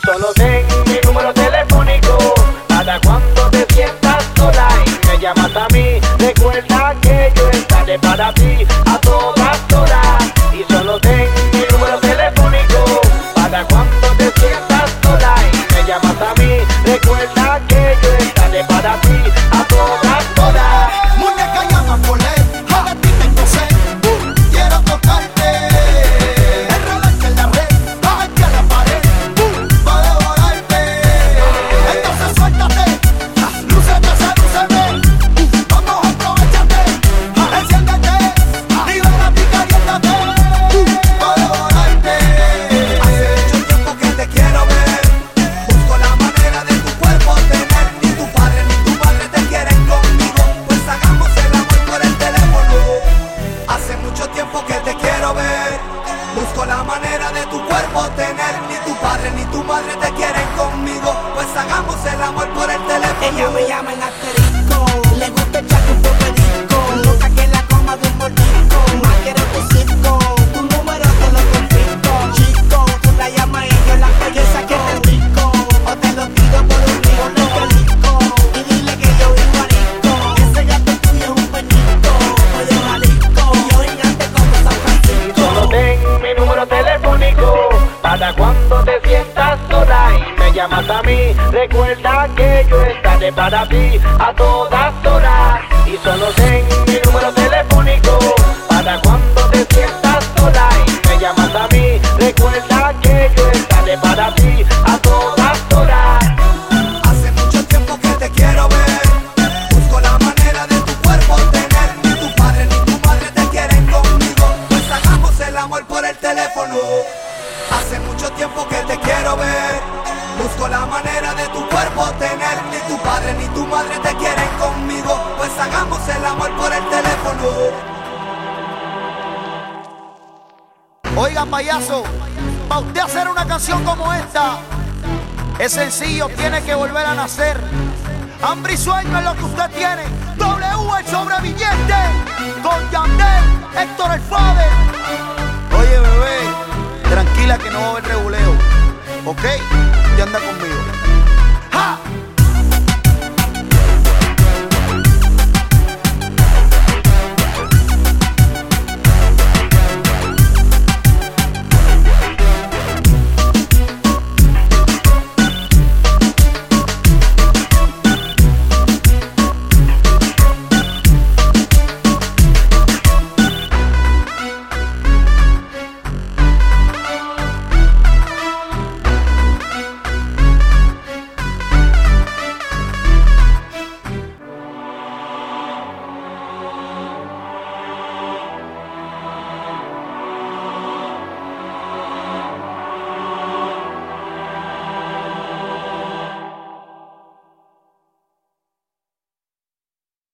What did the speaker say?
solo ten mi número telefónico para cuando te sientas sola y me llamas a mí. Recuerda que yo estaré para ti a todas horas y solo ten mi número telefónico para cuando te sientas sola y me llamas a mí. Recuerda que yo estaré para ti a todas busco la manera de tu cuerpo tener, ni tu padre ni tu madre te quieren conmigo, pues hagamos el amor por el teléfono. Estaré para ti a todas Busco la manera de tu cuerpo tener. Ni tu padre ni tu madre te quieren conmigo. Pues hagamos el amor por el teléfono. Oiga, payaso, para usted hacer una canción como esta, es sencillo, tiene que volver a nacer. Hambre y sueño es lo que usted tiene. W el sobreviviente. Con Yandel, Héctor el